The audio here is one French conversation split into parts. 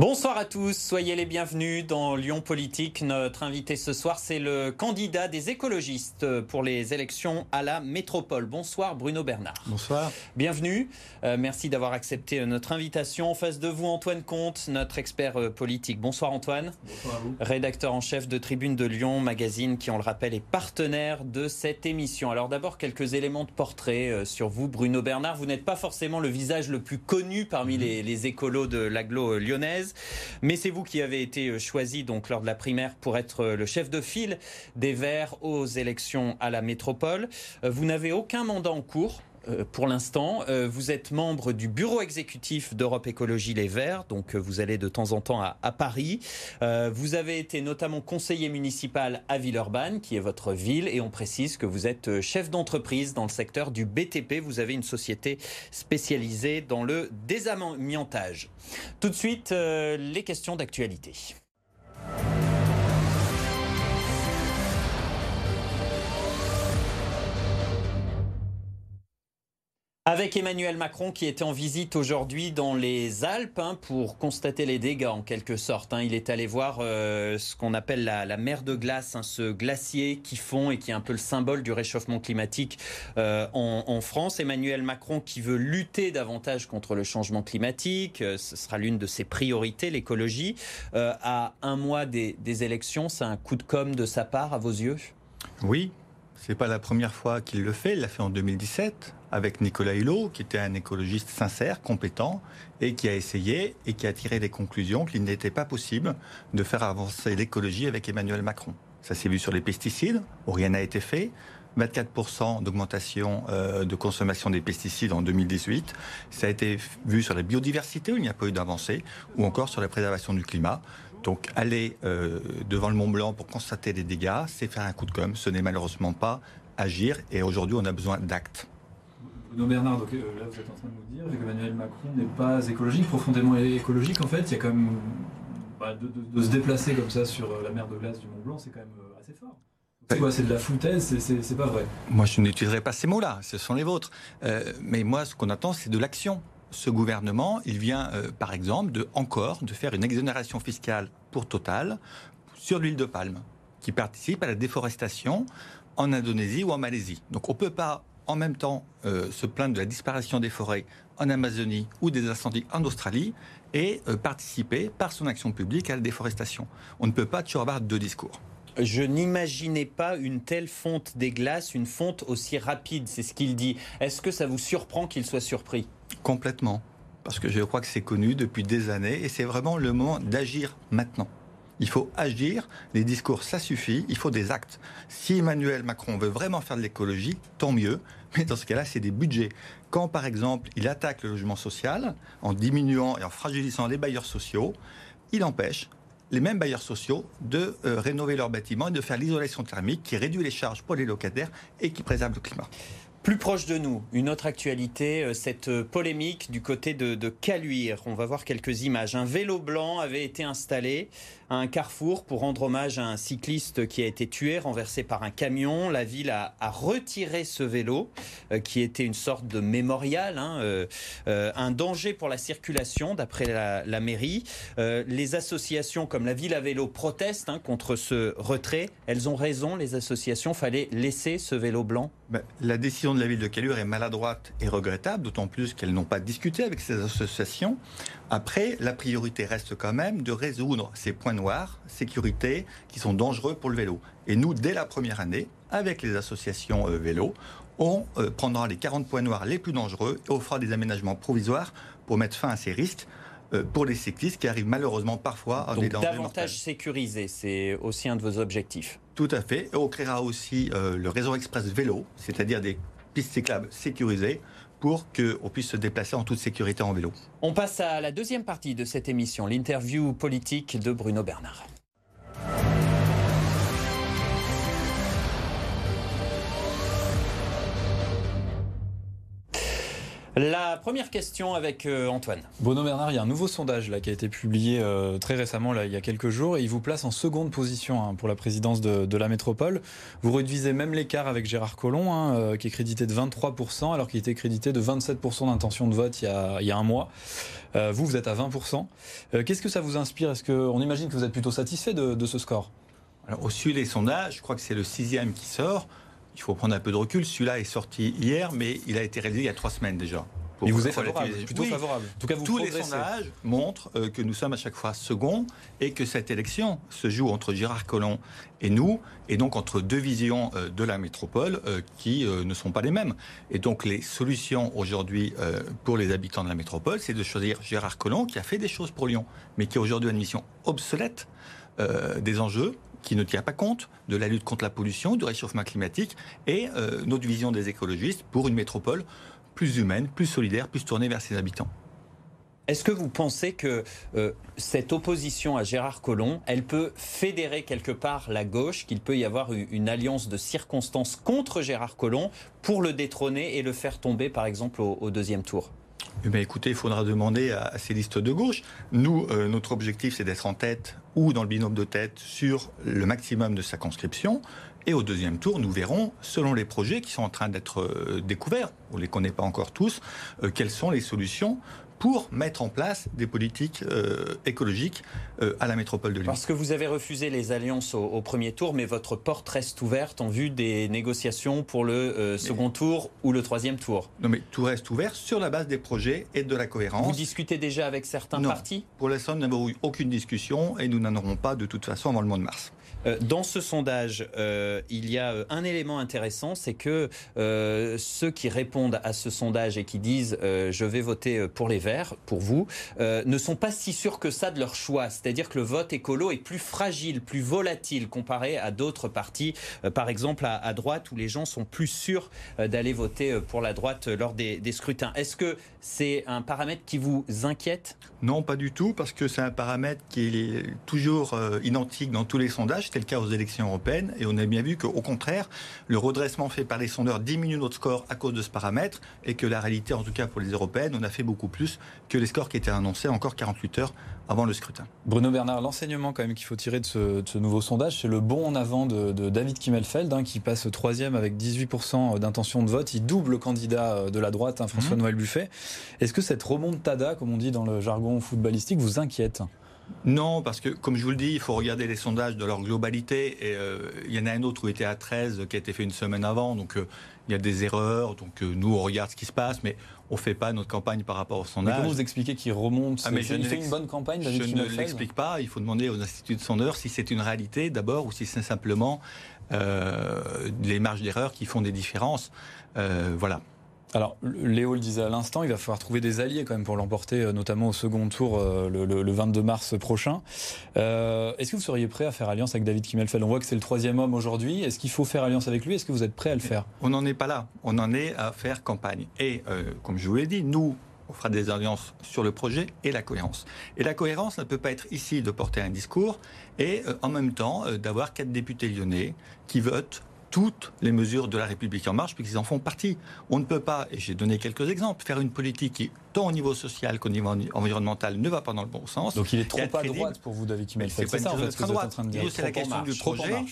Bonsoir à tous, soyez les bienvenus dans Lyon Politique. Notre invité ce soir, c'est le candidat des écologistes pour les élections à la métropole. Bonsoir Bruno Bernard. Bonsoir. Bienvenue. Euh, merci d'avoir accepté notre invitation. En face de vous, Antoine Comte, notre expert euh, politique. Bonsoir Antoine. Bonsoir à vous. Rédacteur en chef de Tribune de Lyon, magazine qui, on le rappelle, est partenaire de cette émission. Alors d'abord, quelques éléments de portrait euh, sur vous, Bruno Bernard. Vous n'êtes pas forcément le visage le plus connu parmi mhm. les, les écolos de l'agglo lyonnaise. Mais c'est vous qui avez été euh, choisi donc lors de la primaire pour être euh, le chef de file des Verts aux élections à la métropole. Euh, vous n'avez aucun mandat en cours. Euh, pour l'instant. Euh, vous êtes membre du bureau exécutif d'Europe Écologie Les Verts, donc euh, vous allez de temps en temps à, Paris. vous avez été notamment conseiller municipal à Villeurbanne, qui est votre ville, et on précise que vous êtes chef d'entreprise dans le secteur du BTP. Vous avez une société spécialisée dans le désamiantage. Tout de suite, les questions d'actualité. Avec Emmanuel Macron qui était en visite aujourd'hui dans les Alpes hein, pour constater les dégâts en quelque sorte. Hein. Il est allé voir euh, ce qu'on appelle la, mer de glace, hein, ce glacier qui fond et qui est un peu le symbole du réchauffement climatique euh, en, France. Emmanuel Macron qui veut lutter davantage contre le changement climatique, euh, ce sera l'une de ses priorités, l'écologie. à un mois des, des élections, c'est un coup de com' de sa part à vos yeux? Oui, c'est pas la première fois qu'il le fait. Il l'a fait en 2017 avec Nicolas Hulot, qui était un écologiste sincère, compétent, et qui a essayé et qui a tiré des conclusions qu'il n'était pas possible de faire avancer l'écologie avec Emmanuel Macron. Ça s'est vu sur les pesticides, où rien n'a été fait. 24% d'augmentation euh, de consommation des pesticides en 2018. Ça a été vu sur la biodiversité, où il n'y a pas eu d'avancée, ou encore sur la préservation du climat. Donc aller euh, devant le Mont Blanc pour constater des dégâts, c'est faire un coup de com'. Ce n'est malheureusement pas agir. Et aujourd'hui, on a besoin d'actes. Bruno Bernard, donc, euh, là vous êtes en train de nous dire qu'Emmanuel Macron n'est pas écologique, profondément écologique en fait. Il y a quand même bah, de, se déplacer comme ça sur euh, la mer de glace du Mont Blanc, c'est quand même assez fort. C'est de la foutaise, c'est pas vrai. Moi, je n'utiliserai pas ces mots-là, ce sont les vôtres. mais moi, ce qu'on attend, c'est de l'action ce gouvernement, il vient, euh, par exemple, de, encore de faire une exonération fiscale pour Total sur l'huile de palme, qui participe à la déforestation en Indonésie ou en Malaisie. Donc on ne peut pas en même temps euh, se plaindre de la disparition des forêts en Amazonie ou des incendies en Australie et euh, participer par son action publique à la déforestation. On ne peut pas toujours avoir deux discours. Je n'imaginais pas une telle fonte des glaces, une fonte aussi rapide, c'est ce qu'il dit. Est-ce que ça vous surprend qu'il soit surpris? Complètement. Parce que je crois que c'est connu depuis des années et c'est vraiment le moment d'agir maintenant. Il faut agir, les discours, ça suffit, il faut des actes. Si Emmanuel Macron veut vraiment faire de l'écologie, tant mieux, mais dans ce cas-là, c'est des budgets. Quand, par exemple, il attaque le logement social en diminuant et en fragilisant les bailleurs sociaux, il empêche les mêmes bailleurs sociaux de euh, rénover leurs bâtiments et de faire l'isolation thermique qui réduit les charges pour les locataires et qui préserve le climat. Plus proche de nous, une autre actualité, euh, cette euh, polémique du côté de, de Caluire. On va voir quelques images. Un vélo blanc avait été installé un carrefour pour rendre hommage à un cycliste qui a été tué, renversé par un camion. La ville a, retiré ce vélo, euh, qui était une sorte de mémorial, hein, un danger pour la circulation, d'après la, mairie. les associations comme la ville à vélo protestent hein, contre ce retrait. Elles ont raison, les associations. Fallait laisser ce vélo blanc. Ben, la décision de la ville de Calure est maladroite et regrettable, d'autant plus qu'elles n'ont pas discuté avec ces associations. Après, la priorité reste quand même de résoudre ces points noirs, sécurité, qui sont dangereux pour le vélo. Et nous, dès la première année, avec les associations euh, vélo, on euh, prendra les 40 points noirs les plus dangereux et on fera des aménagements provisoires pour mettre fin à ces risques euh, pour les cyclistes qui arrivent malheureusement parfois à des dangers davantage sécurisé, c'est aussi un de vos objectifs. Tout à fait. Et on créera aussi le réseau express vélo, c'est-à-dire des pistes cyclables sécurisées pour qu'on puisse se déplacer en toute sécurité en vélo. On passe à la deuxième partie de cette émission, l'interview politique de Bruno Bernard. La première question avec euh, Antoine. Bruno Bernard, il y a un nouveau sondage là, qui a été publié euh, très récemment, là, il y a quelques jours, et il vous place en seconde position hein, pour la présidence de, la métropole. Vous réduisez même l'écart avec Gérard Collomb, hein, euh, qui est crédité de 23%, alors qu'il était crédité de 27% d'intention de vote il y a, un mois. vous, vous êtes à 20%. Qu'est-ce que ça vous inspire? Est-ce qu'on imagine que vous êtes plutôt satisfait de, ce score? Alors, au suivi des sondages, je crois que c'est le sixième qui sort il faut prendre un peu de recul. Celui-là est sorti hier, mais il a été réalisé il y a trois semaines déjà. Et vous êtes favorable, plutôt favorable. En tout cas, vous Tous les sondages montrent euh, que nous sommes à chaque fois second et que cette élection se joue entre Gérard Collomb et nous, et donc entre deux visions euh, de la métropole euh, qui ne sont pas les mêmes. Et donc les solutions aujourd'hui pour les habitants de la métropole, c'est de choisir Gérard Collomb qui a fait des choses pour Lyon, mais qui a aujourd'hui une mission obsolète des enjeux qui ne tient pas compte de la lutte contre la pollution, du réchauffement climatique et euh, notre vision des écologistes pour une métropole plus humaine, plus solidaire, plus tournée vers ses habitants. Est-ce que vous pensez que euh, cette opposition à Gérard Collomb, elle peut fédérer quelque part la gauche, qu'il peut y avoir une alliance de circonstances contre Gérard Collomb pour le détrôner et le faire tomber, par exemple, au deuxième tour? Eh écoutez, il faudra demander à, ces listes de gauche. Nous, euh, notre objectif, c'est d'être en tête ou dans le binôme de tête sur le maximum de sa conscription. Et au deuxième tour, nous verrons, selon les projets qui sont en train d'être euh, découverts, on ne les connaît pas encore tous, euh, quelles sont les solutions pour mettre en place des politiques euh, écologiques euh, à la métropole de Lyon. Parce que vous avez refusé les alliances au, premier tour, mais votre porte reste ouverte en vue des négociations pour le euh, second tour ou le troisième tour. Non, mais tout reste ouvert sur la base des projets et de la cohérence. Vous discutez déjà avec certains partis? Pour l'instant, nous n'avons eu aucune discussion et nous n'en aurons pas de toute façon avant le mois de mars. Euh, dans ce sondage, euh, il y a euh, un élément intéressant, c'est que ceux qui répondent à ce sondage et qui disent je vais voter pour les Verts, pour vous, ne sont pas si sûrs que ça de leur choix. C'est-à-dire que le vote écolo est plus fragile, plus volatile comparé à d'autres partis, par exemple à, droite, où les gens sont plus sûrs d'aller voter pour la droite lors des, des scrutins. Est-ce que c'est un paramètre qui vous inquiète? Non, pas du tout, parce que c'est un paramètre qui est toujours identique dans tous les sondages c'était le cas aux élections européennes. Et on a bien vu qu'au contraire, le redressement fait par les sondeurs diminue notre score à cause de ce paramètre. Et que la réalité, en tout cas pour les européennes, on a fait beaucoup plus que les scores qui étaient annoncés encore 48 heures avant le scrutin. Bruno Bernard, l'enseignement quand même qu'il faut tirer de ce, nouveau sondage, c'est le bon en avant de, David Kimmelfeld, hein, qui passe troisième avec 18% d'intention de vote. Il double le candidat euh, de la droite, hein, François-Noël mhm. Buffet. Est-ce que cette remontada, comme on dit dans le jargon footballistique, vous inquiète? Non, parce que comme je vous le dis, il faut regarder les sondages de leur globalité. Et euh, il y en a un autre où il était à 13 qui a été fait une semaine avant. Donc euh, il y a des erreurs. Donc euh, nous, on regarde ce qui se passe, mais on ne fait pas notre campagne par rapport au sondage. Mais comment vous expliquez qu'il remonte ah, mais Je fait une bonne campagne Je ne l'explique pas. Il faut demander aux instituts de sondeurs si c'est une réalité d'abord ou si c'est simplement les marges d'erreur qui font des différences. voilà. Alors, Léo le disait à l'instant, il va falloir trouver des alliés quand même pour l'emporter, euh, notamment au second tour euh, le, 22 mars prochain. Euh, est-ce que vous seriez prêt à faire alliance avec David Kimmelfeld? On voit que c'est le troisième homme aujourd'hui. Est-ce qu'il faut faire alliance avec lui? Est-ce que vous êtes prêt à le faire? On n'en est pas là. On en est à faire campagne. Et comme je vous l'ai dit, nous, on fera des alliances sur le projet et la cohérence. Et la cohérence ne peut pas être ici de porter un discours et en même temps d'avoir quatre députés lyonnais qui votent toutes les mesures de la République en marche, puisqu'ils en font partie. On ne peut pas, et j'ai donné quelques exemples, faire une politique qui, tant au niveau social qu'au niveau environnemental, ne va pas dans le bon sens. Donc il est trop à droite pour vous, David Kimmel. C'est ça, en fait, ce en train de dire. C'est la question du projet.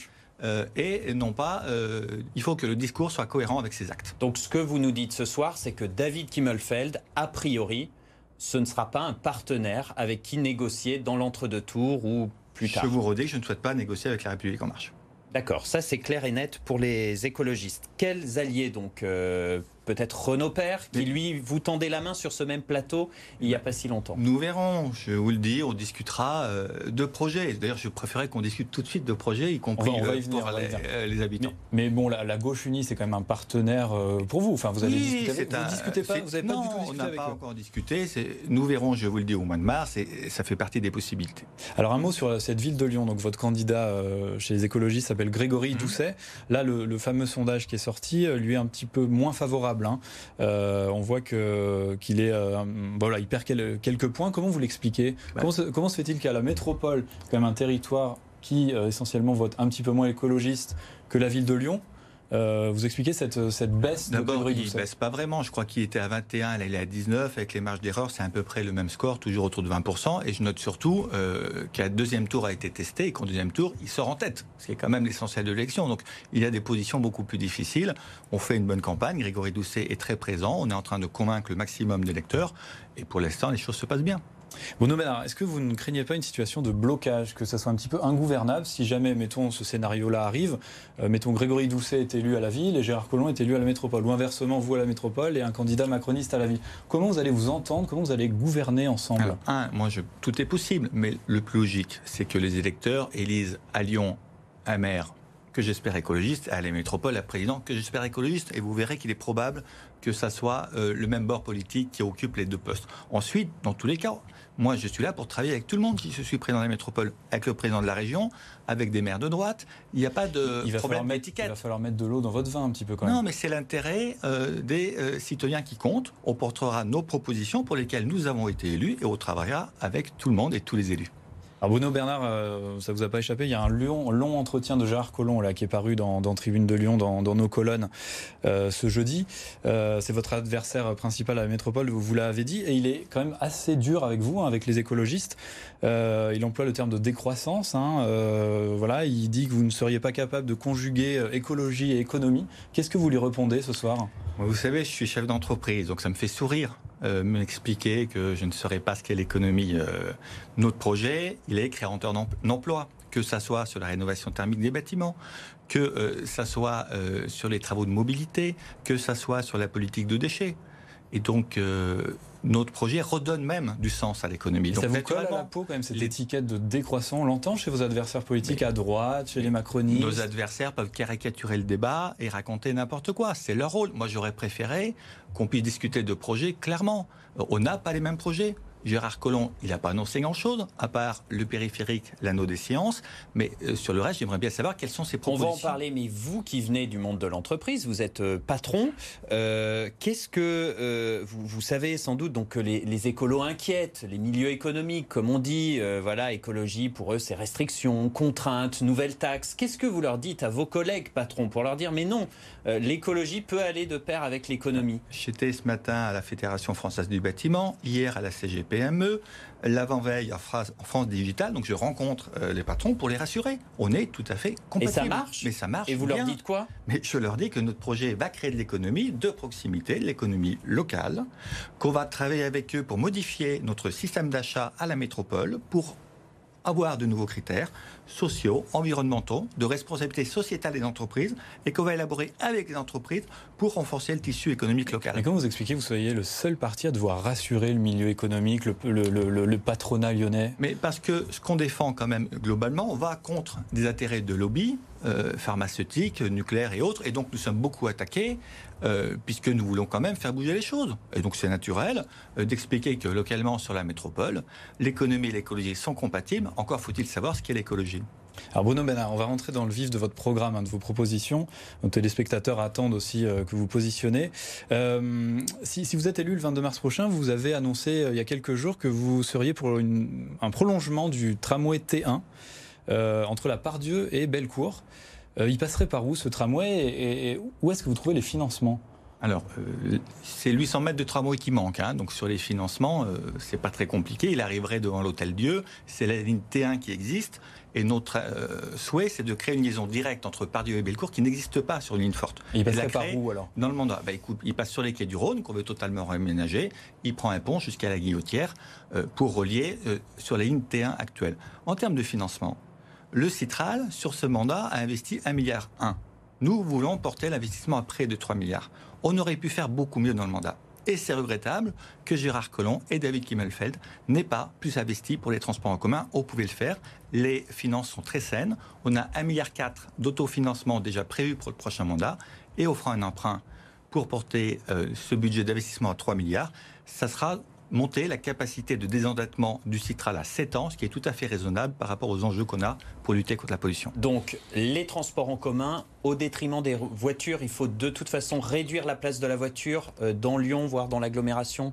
Euh, et non pas, euh, il faut que le discours soit cohérent avec ses actes. Donc ce que vous nous dites ce soir, c'est que David Kimmelfeld, a priori, ce ne sera pas un partenaire avec qui négocier dans l'entre-deux tours ou plus tard. Je vous redis que je ne souhaite pas négocier avec la République en marche. D'accord, ça c'est clair et net pour les écologistes. Quels alliés donc euh, peut-être Renaud Père, qui lui vous tendait la main sur ce même plateau il n'y a pas si longtemps. Nous verrons, je vous le dis, on discutera euh, de projets. D'ailleurs, je préférais qu'on discute tout de suite de projets, y compris on va, euh, pour euh, les, habitants. Mais, bon, la, gauche unie, c'est quand même un partenaire pour vous. Enfin, vous avez discuté avec Vous discutez pas Vous n'avez pas du tout discuté on n'a pas encore discuté. Nous verrons, je vous le dis, au mois de mars, et ça fait partie des possibilités. Alors, un mot sur cette ville de Lyon. Donc, votre candidat chez les écologistes s'appelle Grégory mhm. Doucet. Là, le, fameux sondage qui est sorti, lui est un petit peu moins favorable. Hein. Euh, on voit que qu'il est euh, voilà, il perd quelques points. Comment vous l'expliquez? Comment, se, fait-il qu'à la métropole, quand même un territoire qui euh, essentiellement vote un petit peu moins écologiste que la ville de Lyon, Euh, vous expliquez cette, cette baisse D'abord, il ne baisse pas vraiment. Je crois qu'il était à 21, là il est à 19. Avec les marges d'erreur, c'est à peu près le même score, toujours autour de 20%. Et je note surtout euh, qu'un deuxième tour a été testé et qu'en deuxième tour, il sort en tête. Ce qui est quand même l'essentiel de l'élection. Donc il y a des positions beaucoup plus difficiles. On fait une bonne campagne. Grégory Doucet est très présent. On est en train de convaincre le maximum d'électeurs. Et pour l'instant, les choses se passent bien. Bruno Ménard, est-ce que vous ne craignez pas une situation de blocage, que ça soit un petit peu ingouvernable si jamais, mettons, ce scénario-là arrive, euh, mettons Grégory Doucet est élu à la ville et Gérard Collomb est élu à la métropole, ou inversement, vous à la métropole et un candidat macroniste à la ville. Comment vous allez vous entendre Comment vous allez gouverner ensemble? Un, moi, tout est possible, mais le plus logique, c'est que les électeurs élisent à Lyon un maire que j'espère écologiste, à la métropole, un président que j'espère écologiste, et vous verrez qu'il est probable que ça soit euh, le même bord politique qui occupe les deux postes. Ensuite, dans tous les cas, moi, je suis là pour travailler avec tout le monde. qui je suis président de la métropole, avec le président de la région, avec des maires de droite, il n'y a pas de il va problème d'étiquette. Il va falloir mettre de l'eau dans votre vin un petit peu quand même. Non, mais c'est l'intérêt euh, des euh, citoyens qui compte. On portera nos propositions pour lesquelles nous avons été élus et on travaillera avec tout le monde et tous les élus. Alors Bruno Bernard, euh, ça vous a pas échappé, il y a un long, entretien de Gérard Collomb là, qui est paru dans, Tribune de Lyon, dans, nos colonnes euh, ce jeudi. Euh, c'est votre adversaire principal à la métropole, vous, l'avez dit, et il est quand même assez dur avec vous, hein, avec les écologistes. il emploie le terme de décroissance. Hein, voilà, il dit que vous ne seriez pas capable de conjuguer écologie et économie. Qu'est-ce que vous lui répondez ce soir? Vous savez, je suis chef d'entreprise, donc ça me fait sourire euh, m'expliquer que je ne saurais pas ce qu'est l'économie. Euh, notre projet, il est créateur d'emplois, que ça soit sur la rénovation thermique des bâtiments, que euh, ça soit sur les travaux de mobilité, que ça soit sur la politique de déchets. Et donc, euh, notre projet redonne même du sens à l'économie. Ça vous colle à la peau quand même cette étiquette de décroissant On l'entend chez vos adversaires politiques à droite, chez les macronistes Nos adversaires peuvent caricaturer le débat et raconter n'importe quoi. C'est leur rôle. Moi, j'aurais préféré qu'on puisse discuter de projets clairement. On n'a pas les mêmes projets. Gérard Collomb, il n'a pas annoncé grand-chose, à part le périphérique, l'anneau des sciences. Mais euh, sur le reste, j'aimerais bien savoir quelles sont ses propositions. On va en parler, mais vous qui venez du monde de l'entreprise, vous êtes euh, patron. Euh, qu'est-ce que vous, savez sans doute donc que les, écolos inquiètent, les milieux économiques, comme on dit, voilà, écologie pour eux, c'est restrictions, contraintes, nouvelles taxes. Qu'est-ce que vous leur dites à vos collègues patrons pour leur dire, mais non, l'écologie peut aller de pair avec l'économie? J'étais ce matin à la Fédération française du bâtiment, hier à la CGP PME, l'avant-veille en France Digital. Donc je rencontre euh, les patrons pour les rassurer. On est tout à fait compatibles. Et ça marche? Mais ça marche. Et vous leur dites quoi? Mais je leur dis que notre projet va créer de l'économie de proximité, de l'économie locale, qu'on va travailler avec eux pour modifier notre système d'achat à la métropole, pour avoir de nouveaux critères sociaux, environnementaux, de responsabilité sociétale des entreprises et qu'on va élaborer avec les entreprises pour renforcer le tissu économique local. Et comment vous expliquez que vous soyez le seul parti à devoir rassurer le milieu économique, le, le, patronat lyonnais? Mais parce que ce qu'on défend quand même globalement, on va contre des intérêts de lobby, euh, pharmaceutiques, nucléaires et autres, et donc nous sommes beaucoup attaqués euh, puisque nous voulons quand même faire bouger les choses. Et donc c'est naturel euh, d'expliquer que localement sur la métropole, l'économie et l'écologie sont compatibles. Encore faut-il savoir ce qu'est l'écologie. Alors Bruno Bénard, on va rentrer dans le vif de votre programme, hein, de vos propositions. Nos téléspectateurs attendent aussi euh, que vous positionnez. si, vous êtes élu le 22 mars prochain, vous avez annoncé il y a quelques jours que vous seriez pour un prolongement du tramway T1 entre la Pardieu et Bellecour. Euh, il passerait par où ce tramway et, où est-ce que vous trouvez les financements? Alors, euh, c'est 800 mètres de tramway qui manquent. Hein. donc, sur les financements, euh, c'est pas très compliqué. Il arriverait devant l'Hôtel Dieu. C'est la ligne T1 qui existe. Et notre souhait, c'est de créer une liaison directe entre Pardieu et Bellecour qui n'existe pas sur une ligne forte. il passerait par où alors? Dans le mandat. Bah, écoute, il passe sur les quais du Rhône, qu'on veut totalement réaménager. Il prend un pont jusqu'à la Guillotière pour relier sur la ligne T1 actuelle. En termes de financement, le Citral, sur ce mandat, a investi 1,1 milliard. Nous voulons porter l'investissement à près de 3 milliards. On aurait pu faire beaucoup mieux dans le mandat. Et c'est regrettable que Gérard Collomb et David Kimmelfeld n'aient pas plus investi pour les transports en commun. On pouvait le faire. Les finances sont très saines. On a 1,4 milliard d'autofinancement déjà prévu pour le prochain mandat et offrant un emprunt pour porter euh, ce budget d'investissement à 3 milliards. Ça sera monter la capacité de désendettement du Citral à 7 ans, ce qui est tout à fait raisonnable par rapport aux enjeux qu'on a pour lutter contre la pollution. Donc les transports en commun au détriment des voitures, il faut de toute façon réduire la place de la voiture euh, dans Lyon, voire dans l'agglomération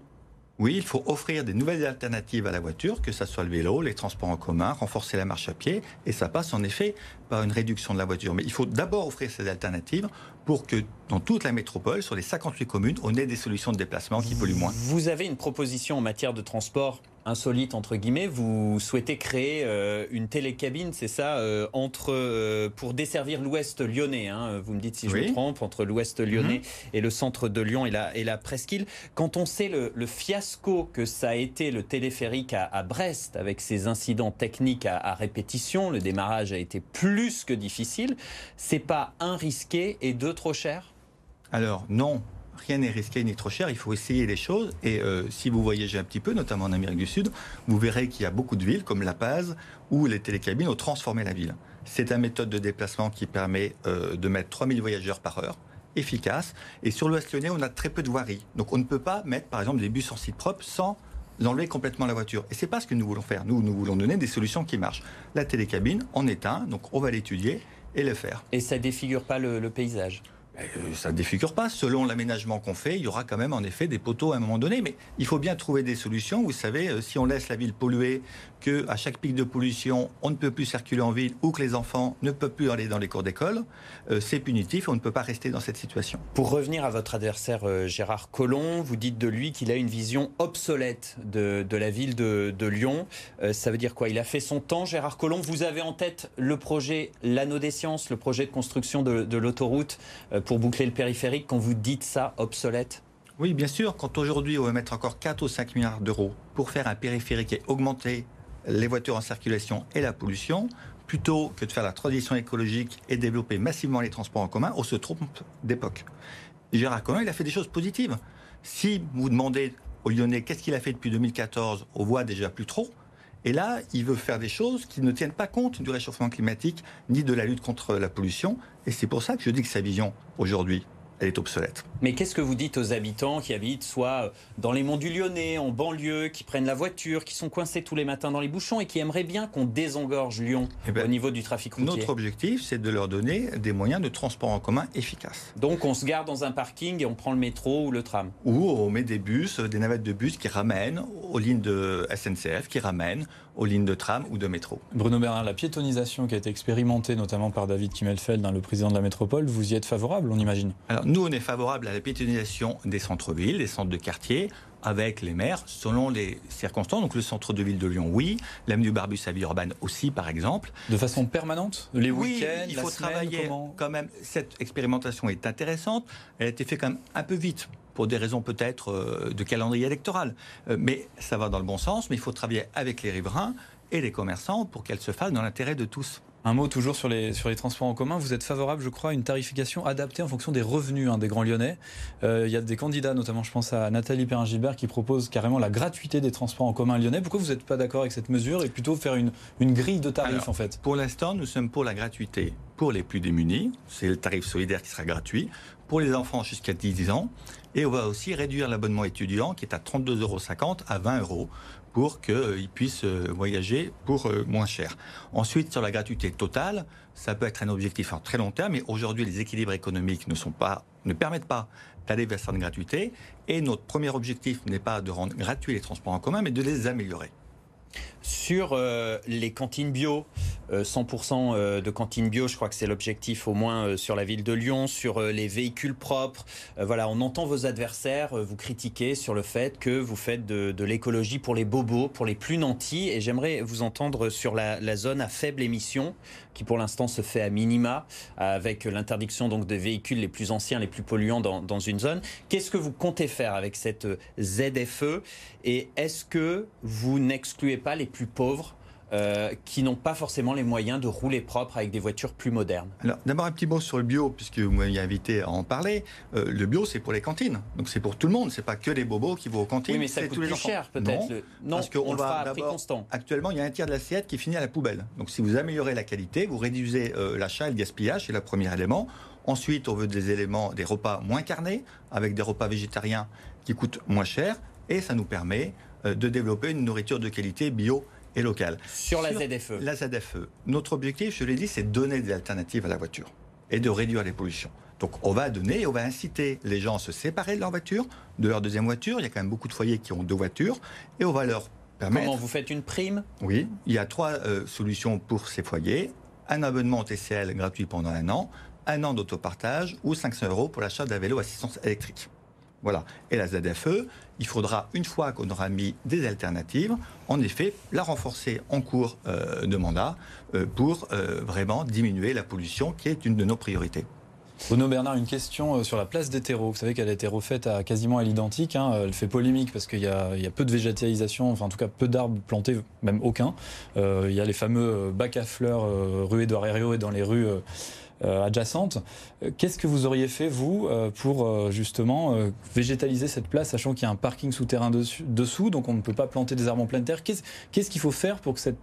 Oui, il faut offrir des nouvelles alternatives à la voiture, que ce soit le vélo, les transports en commun, renforcer la marche à pied, et ça passe en effet par une réduction de la voiture. Mais il faut d'abord offrir ces alternatives pour que dans toute la métropole, sur les 58 communes, on ait des solutions de déplacement qui polluent moins. Vous avez une proposition en matière de transport insolite entre guillemets, vous souhaitez créer euh, une télécabine, c'est ça, euh, entre euh, pour desservir l'Ouest lyonnais. Hein, vous me dites si je me trompe, entre l'Ouest lyonnais mhm. et le centre de Lyon et la, et la presqu'île. Quand on sait le, fiasco que ça a été le téléphérique à, Brest avec ses incidents techniques à, à, répétition, le démarrage a été plus que difficile. C'est pas un risqué et deux trop cher? Alors non, rien n'est risqué ni trop cher, il faut essayer les choses. Et euh, si vous voyagez un petit peu, notamment en Amérique du Sud, vous verrez qu'il y a beaucoup de villes, comme La Paz, où les télécabines ont transformé la ville. C'est une méthode de déplacement qui permet euh, de mettre 3000 voyageurs par heure, efficace. Et sur l'Ouest lyonnais, on a très peu de voiries. Donc on ne peut pas mettre, par exemple, des bus en site propre sans enlever complètement la voiture. Et c'est pas ce que nous voulons faire. Nous, nous voulons donner des solutions qui marchent. La télécabine en est un, donc on va l'étudier et le faire. Et ça défigure pas le paysage? Ça ne défigure pas. Selon l'aménagement qu'on fait, il y aura quand même en effet des poteaux à un moment donné. Mais il faut bien trouver des solutions. Vous savez, euh, si on laisse la ville polluer, que à chaque pic de pollution, on ne peut plus circuler en ville ou que les enfants ne peuvent plus aller dans les cours d'école, euh, c'est punitif. On ne peut pas rester dans cette situation. Pour revenir à votre adversaire Gérard Collomb, vous dites de lui qu'il a une vision obsolète de, la ville de, Lyon. ça veut dire quoi? Il a fait son temps, Gérard Collomb? Vous avez en tête le projet L'Anneau des Sciences, le projet de construction de l'autoroute pour boucler le périphérique quand vous dites ça obsolète Oui, bien sûr. Quand aujourd'hui on va mettre encore 4 ou 5 milliards d'euros pour faire un périphérique et augmenter les voitures en circulation et la pollution, plutôt que de faire la transition écologique et développer massivement les transports en commun, on se trompe d'époque. Gérard Collomb, il a fait des choses positives. Si vous demandez aux Lyonnais qu'est-ce qu'il a fait depuis 2014, on voit déjà plus trop. Et là, il veut faire des choses qui ne tiennent pas compte du réchauffement climatique ni de la lutte contre la pollution. Et c'est pour ça que je dis que sa vision aujourd'hui, elle est obsolète. Mais qu'est-ce que vous dites aux habitants qui habitent soit dans les monts du Lyonnais, en banlieue, qui prennent la voiture, qui sont coincés tous les matins dans les bouchons et qui aimeraient bien qu'on désengorge Lyon eh ben, au niveau du trafic routier? Notre objectif, c'est de leur donner des moyens de transport en commun efficaces. Donc on se garde dans un parking et on prend le métro ou le tram? Ou on met des bus, des navettes de bus qui ramènent aux lignes de SNCF, qui ramènent aux lignes de tram ou de métro. Bruno Bernard, la piétonisation qui a été expérimentée notamment par David Kimmelfeld, hein, le président de la métropole, vous y êtes favorable, on imagine? Alors nous, on est favorable à la piétonisation des centres-villes, des centres de quartier, avec les maires selon les circonstances. Donc le centre de ville de Lyon, oui. L'avenue Barbus à Villeurbanne aussi, par exemple. De façon permanente? Les oui, week-ends il faut travailler quand même. Cette expérimentation est intéressante. Elle a été faite quand même un peu vite pour des raisons peut-être euh, de calendrier électoral. Euh, mais ça va dans le bon sens, mais il faut travailler avec les riverains et les commerçants pour qu'elle se fasse dans l'intérêt de tous. Un mot toujours sur les, sur les transports en commun. Vous êtes favorable, je crois, à une tarification adaptée en fonction des revenus hein, des Grands Lyonnais. Euh, il y a des candidats, notamment je pense à Nathalie Perrin-Gilbert, qui propose carrément la gratuité des transports en commun lyonnais. Pourquoi vous n'êtes pas d'accord avec cette mesure et plutôt faire une, une grille de tarifs en fait? Pour l'instant, nous sommes pour la gratuité pour les plus démunis. C'est le tarif solidaire qui sera gratuit. Pour les enfants jusqu'à 10 ans. Et on va aussi réduire l'abonnement étudiant qui est à 32,50 euros à 20 euros pour qu'ils puissent euh, voyager pour euh, moins cher. Ensuite, sur la gratuité totale, ça peut être un objectif en très long terme, mais aujourd'hui, les équilibres économiques ne, ne permettent pas d'aller vers cette gratuité. Et notre premier objectif n'est pas de rendre gratuits les transports en commun, mais de les améliorer. Sur euh, les cantines bio, 100% euh, euh, de cantines bio, je crois que c'est l'objectif au moins sur la ville de Lyon, sur les véhicules propres. voilà, on entend vos adversaires vous critiquer sur le fait que vous faites de, l'écologie pour les bobos, pour les plus nantis. Et j'aimerais vous entendre sur la, zone à faible émission, qui pour l'instant se fait à minima, avec l'interdiction donc des véhicules les plus anciens, les plus polluants dans, dans une zone. Qu'est-ce que vous comptez faire avec cette ZFE Et est-ce que vous n'excluez pas les plus pauvres euh, qui n'ont pas forcément les moyens de rouler propre avec des voitures plus modernes. Alors d'abord un petit mot sur le bio, puisque vous m'avez invité à en parler. Euh, le bio, c'est pour les cantines, donc c'est pour tout le monde. C'est pas que les bobos qui vont aux cantines. Oui, mais ça coûte tous les plus cher peut-être. Non, parce qu'on va à prix constant. Actuellement, il y a un tiers de l'assiette qui finit à la poubelle. Donc si vous améliorez la qualité, vous réduisez euh, l'achat et le gaspillage, c'est le premier élément. Ensuite, on veut des éléments, des repas moins carnés, avec des repas végétariens qui coûtent moins cher, et ça nous permet de développer une nourriture de qualité bio et locale. Sur la ZFE La ZFE. Notre objectif, je l'ai dit, c'est de donner des alternatives à la voiture et de réduire les pollutions. Donc on va donner, on va inciter les gens à se séparer de leur voiture, de leur deuxième voiture. Il y a quand même beaucoup de foyers qui ont deux voitures. Et on va leur permettre... Comment vous faites une prime? Oui, il y a trois euh, solutions pour ces foyers. Un abonnement TCL gratuit pendant un an, un an d'autopartage ou 500 euros pour l'achat d'un vélo assistance électrique. Voilà. Et la ZFE, il faudra, une fois qu'on aura mis des alternatives, en effet, la renforcer en cours euh, de mandat euh, pour vraiment diminuer la pollution qui est une de nos priorités. Bruno Bernard, une question euh, sur la place des terreaux. Vous savez qu'elle a été refaite à quasiment à l'identique. Hein. Elle fait polémique parce qu'il y, a peu de végétalisation, enfin en tout cas peu d'arbres plantés, même aucun. Euh, il y a les fameux bacs à fleurs euh, rue Édouard Herriot et dans les rues euh, adjacente. Euh, qu'est-ce que vous auriez fait, vous, euh, pour justement végétaliser cette place, sachant qu'il y a un parking souterrain dessous, donc on ne peut pas planter des arbres en pleine terre? Qu'est-ce qu'il faut faire pour que cette,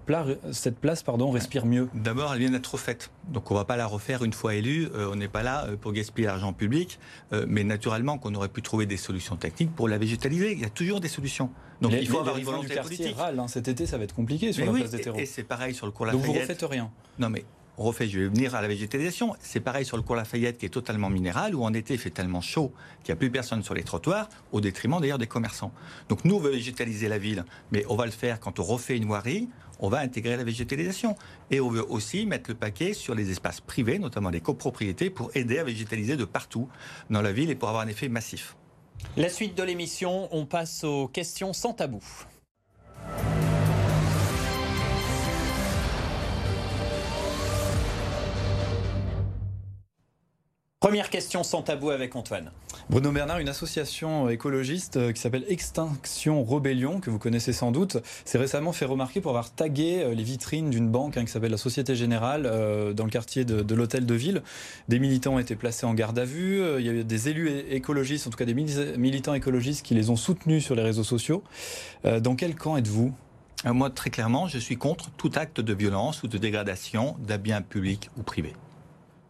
cette place pardon, respire mieux? D'abord, elle vient d'être refaite. Donc on ne va pas la refaire une fois élue. on n'est pas là pour gaspiller l'argent public. mais naturellement qu'on aurait pu trouver des solutions techniques pour la végétaliser. Il y a toujours des solutions. Donc il faut avoir une volonté politique. Hein. cet été, ça va être compliqué sur la place des terreaux. Et, c'est pareil sur le cours Lafayette. Donc vous ne refaites rien Non mais je vais venir à la végétalisation. C'est pareil sur le cours Lafayette qui est totalement minéral, où en été il fait tellement chaud qu'il n'y a plus personne sur les trottoirs, au détriment d'ailleurs des commerçants. Donc nous, on veut végétaliser la ville, mais on va le faire quand on refait une voirie, on va intégrer la végétalisation. Et on veut aussi mettre le paquet sur les espaces privés, notamment les copropriétés, pour aider à végétaliser de partout dans la ville et pour avoir un effet massif. La suite de l'émission, on passe aux questions sans tabou. Première question sans tabou avec Antoine. Bruno Bernard, une association écologiste euh, qui s'appelle Extinction Rebellion, que vous connaissez sans doute, s'est récemment fait remarquer pour avoir tagué euh, les vitrines d'une banque hein, qui s'appelle la Société Générale euh, dans le quartier de, l'hôtel de ville. Des militants ont été placés en garde à vue. Il y a eu des élus écologistes, en tout cas des militants écologistes qui les ont soutenus sur les réseaux sociaux. Dans quel camp êtes-vous? Moi, très clairement, je suis contre tout acte de violence ou de dégradation d'un bien public ou privé.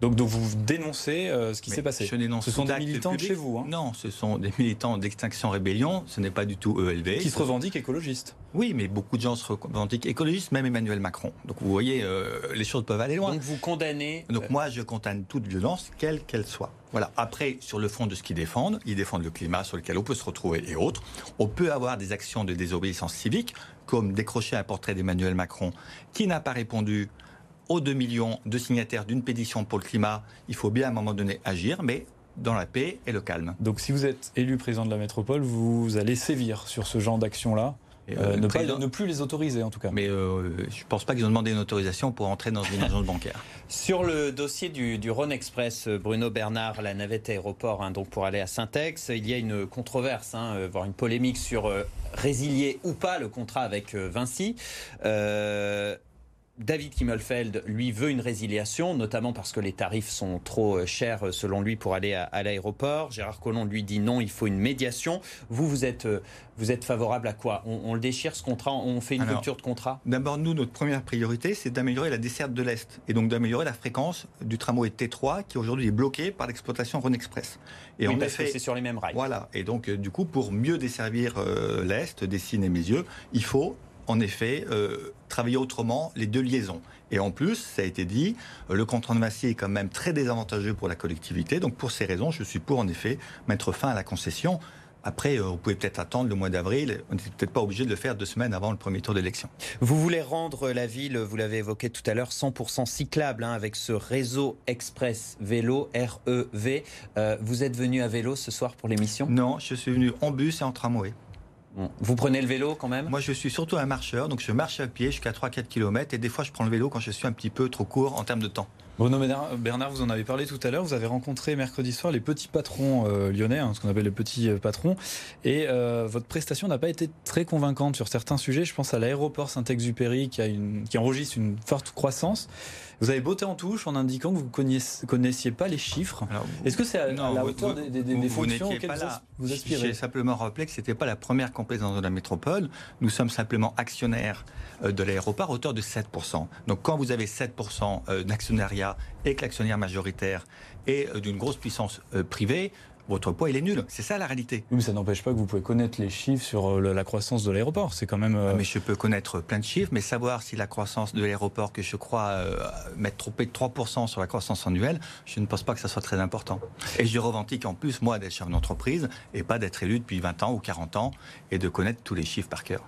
Donc, vous dénoncez euh, ce qui s'est passé. Je dénonce ce sont des militants de chez vous hein. Non, ce sont des militants d'Extinction Rébellion. Ce n'est pas du tout ELV. Qui se revendiquent écologistes. Oui, mais beaucoup de gens se revendiquent écologistes, même Emmanuel Macron. Donc vous voyez, euh, les choses peuvent aller loin. Donc vous condamnez. Donc moi, je condamne toute violence, quelle qu'elle soit. Voilà. Après, sur le fond de ce qu'ils défendent, ils défendent le climat sur lequel on peut se retrouver et autres. On peut avoir des actions de désobéissance civique, comme décrocher un portrait d'Emmanuel Macron qui n'a pas répondu aux 2 millions de signataires d'une pétition pour le climat, il faut bien à un moment donné agir, mais dans la paix et le calme. Donc si vous êtes élu président de la métropole, vous allez sévir sur ce genre d'action-là euh, euh, ne, plus les autoriser en tout cas. Mais euh, je ne pense pas qu'ils ont demandé une autorisation pour entrer dans une agence bancaire. Sur le dossier du, Rhône Express, Bruno Bernard, la navette aéroport, hein, donc pour aller à Saint-Ex, il y a une controverse, hein, voire une polémique sur résilier ou pas le contrat avec Vinci. David Kimmelfeld, lui, veut une résiliation, notamment parce que les tarifs sont trop euh, chers, euh, selon lui, pour aller à, l'aéroport. Gérard Collomb lui dit non, il faut une médiation. Vous, vous êtes, euh, vous êtes favorable à quoi? On, le déchire, ce contrat? On fait une rupture de contrat? D'abord, nous, notre première priorité, c'est d'améliorer la desserte de l'Est. Et donc d'améliorer la fréquence du tramway T3, qui aujourd'hui est bloqué par l'exploitation Rhône Express. Et oui, parce que c'est sur les mêmes rails. Voilà. Et donc, du coup, pour mieux desservir l'Est, Dessine et Mézieux, il faut en effet, euh, travailler autrement les deux liaisons. Et en plus, ça a été dit, euh, le contrat de Massier est quand même très désavantageux pour la collectivité. Donc pour ces raisons, je suis pour en effet mettre fin à la concession. Après, euh, vous pouvez peut-être attendre le mois d'avril. On n'est peut-être pas obligé de le faire deux semaines avant le premier tour d'élection. Vous voulez rendre la ville, vous l'avez évoqué tout à l'heure, 100% cyclable hein, avec ce réseau express vélo REV. vous êtes venu à vélo ce soir pour l'émission? Non, je suis venu en bus et en tramway. Vous prenez le vélo quand même? Moi, je suis surtout un marcheur, donc je marche à pied jusqu'à 3-4 km et des fois, je prends le vélo quand je suis un petit peu trop court en termes de temps. Bruno Bernard, vous en avez parlé tout à l'heure. Vous avez rencontré mercredi soir les petits patrons euh, lyonnais, hein, ce qu'on appelle les petits euh, patrons. Et euh, votre prestation n'a pas été très convaincante sur certains sujets. Je pense à l'aéroport Saint-Exupéry qui, qui enregistre une forte croissance. Vous avez botté en touche en indiquant que vous ne connaissiez, pas les chiffres. Est-ce que c'est à, la hauteur des, des, fonctions auxquelles vous, vous aspirez J'ai simplement rappelé que ce n'était pas la première compétence de la métropole. Nous sommes simplement actionnaires de l'aéroport à hauteur de 7%. Donc quand vous avez 7% d'actionnariat et que l'actionnaire majoritaire est euh, d'une grosse puissance euh, privée, votre poids il est nul. C'est ça la réalité. Oui, mais ça n'empêche pas que vous pouvez connaître les chiffres sur euh, la croissance de l'aéroport. C'est quand même. Ah, mais je peux connaître plein de chiffres, mais savoir si la croissance de l'aéroport, que je crois euh, mettre trop de 3% sur la croissance annuelle, je ne pense pas que ça soit très important. Et je revendique en plus, moi, d'être chef d'entreprise et pas d'être élu depuis 20 ans ou 40 ans et de connaître tous les chiffres par cœur.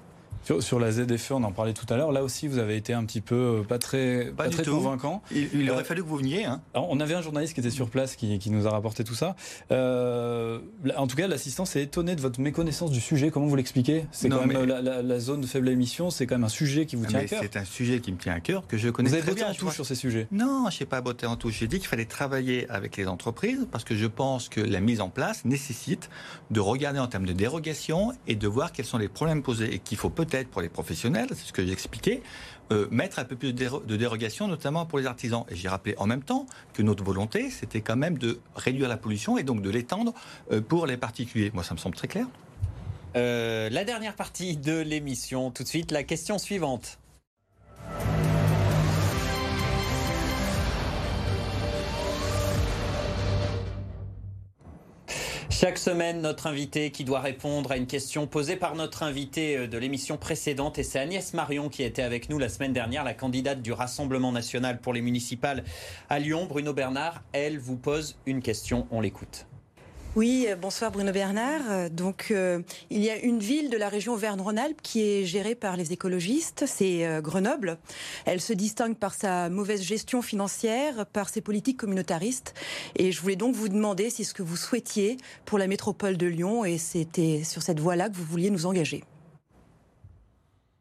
Sur, la ZFE, on en parlait tout à l'heure. Là aussi, vous avez été un petit peu euh, pas très, pas, très convaincant. Il, aurait euh, fallu que vous veniez. Hein. on avait un journaliste qui était sur place qui, nous a rapporté tout ça. Euh, en tout cas, l'assistant s'est étonné de votre méconnaissance du sujet. Comment vous l'expliquez? C'est quand même la, zone de faible émission. C'est quand même un sujet qui vous tient à cœur. C'est un sujet qui me tient à cœur que je connais vous avez très bien. en touche sur ces sujets? Non, je n'ai pas botté en touche. J'ai dit qu'il fallait travailler avec les entreprises parce que je pense que la mise en place nécessite de regarder en termes de dérogation et de voir quels sont les problèmes posés et qu'il faut peut-être pour les professionnels c'est ce que j'ai expliqué, euh, mettre un peu plus de, dérogation, notamment pour les artisans. Et j'ai rappelé en même temps que notre volonté, c'était quand même de réduire la pollution et donc de l'étendre euh, pour les particuliers. Moi, ça me semble très clair. Euh, la dernière partie de l'émission, tout de suite, la question suivante. Chaque semaine, notre invité qui doit répondre à une question posée par notre invité euh, de l'émission précédente, et c'est Agnès Marion qui était avec nous la semaine dernière, la candidate du Rassemblement national pour les municipales à Lyon. Bruno Bernard, elle vous pose une question, on l'écoute. Oui, euh, bonsoir Bruno Bernard. Euh, donc, euh, il y a une ville de la région Auvergne-Rhône-Alpes qui est gérée par les écologistes, c'est Grenoble. Elle se distingue par sa mauvaise gestion financière, par ses politiques communautaristes. Et je voulais donc vous demander si ce que vous souhaitiez pour la métropole de Lyon, et c'était sur cette voie-là que vous vouliez nous engager.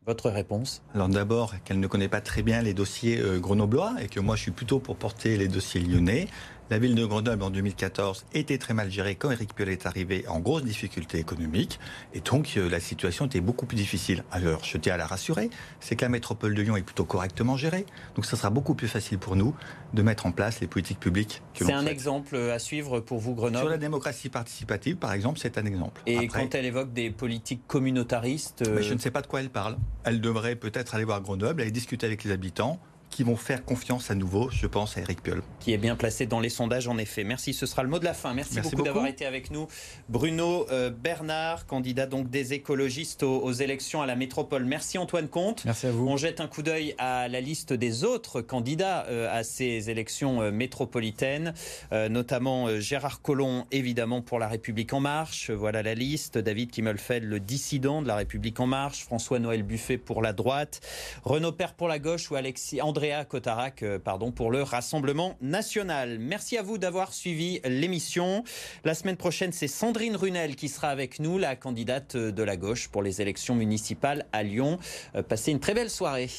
Votre réponse? Alors d'abord, qu'elle ne connaît pas très bien les dossiers grenoblois et que moi je suis plutôt pour porter les dossiers lyonnais. La ville de Grenoble en 2014 était très mal gérée quand Éric Piolle est arrivé en grosse difficulté économique et donc euh, la situation était beaucoup plus difficile. Alors je tiens à la rassurer, c'est que la métropole de Lyon est plutôt correctement gérée, donc ce sera beaucoup plus facile pour nous de mettre en place les politiques publiques que C'est un exemple à suivre pour vous Grenoble Sur la démocratie participative par exemple, c'est un exemple. Et quand elle évoque des politiques communautaristes... Mais je ne sais pas de quoi elle parle. Elle devrait peut-être aller voir Grenoble, aller discuter avec les habitants, qui vont faire confiance à nouveau, je pense, à Eric Piolle. Qui est bien placé dans les sondages, en effet. Merci, ce sera le mot de la fin. Merci, beaucoup, d'avoir été avec nous. Bruno euh, Bernard, candidat donc des écologistes aux, élections à la métropole. Merci Antoine Comte. Merci à vous. On jette un coup d'œil à la liste des autres candidats euh, à ces élections euh, métropolitaines, notamment Gérard Collomb, évidemment, pour La République En Marche. Voilà la liste. David Kimmelfeld, le dissident de La République En Marche. François-Noël Buffet pour la droite. Renaud Père pour la gauche ou Alexis André Andrea Cotarac euh, pardon, pour le Rassemblement national. Merci à vous d'avoir suivi l'émission. La semaine prochaine, c'est Sandrine Runel qui sera avec nous, la candidate de la gauche pour les élections municipales à Lyon. Euh, passez une très belle soirée.